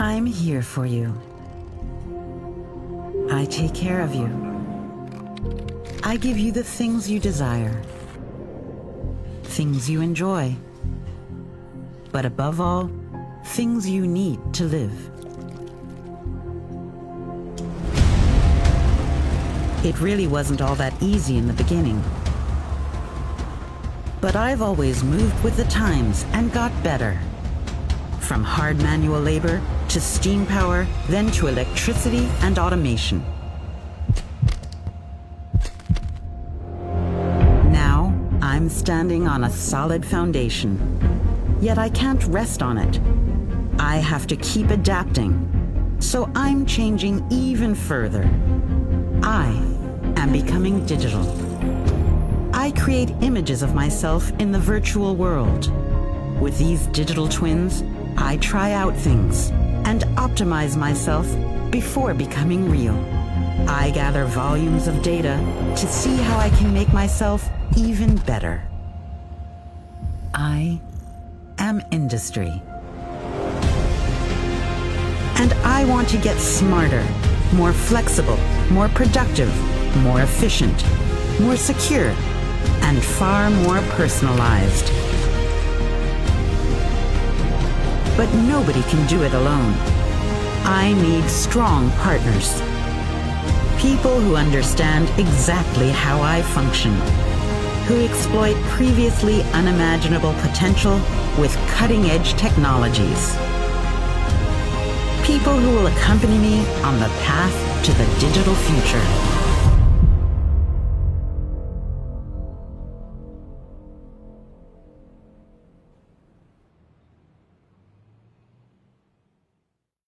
I'm here for you. I take care of you. I give you the things you desire, things you enjoy, but above all, things you need to live. It really wasn't all that easy in the beginning. But I've always moved with the times and got better. From hard manual labor to steam power, then to electricity and automation. Now, I'm standing on a solid foundation. Yet I can't rest on it. I have to keep adapting. So I'm changing even further. I am becoming digital. I create images of myself in the virtual world. With these digital twins, I try out things and optimize myself before becoming real. I gather volumes of data to see how I can make myself even better. I am industry. And I want to get smarter, more flexible, more productive, more efficient, more secure, and far more personalized. But nobody can do it alone. I need strong partners. People who understand exactly how I function, who exploit previously unimaginable potential with cutting edge technologies. People who will accompany me on the path to the digital future.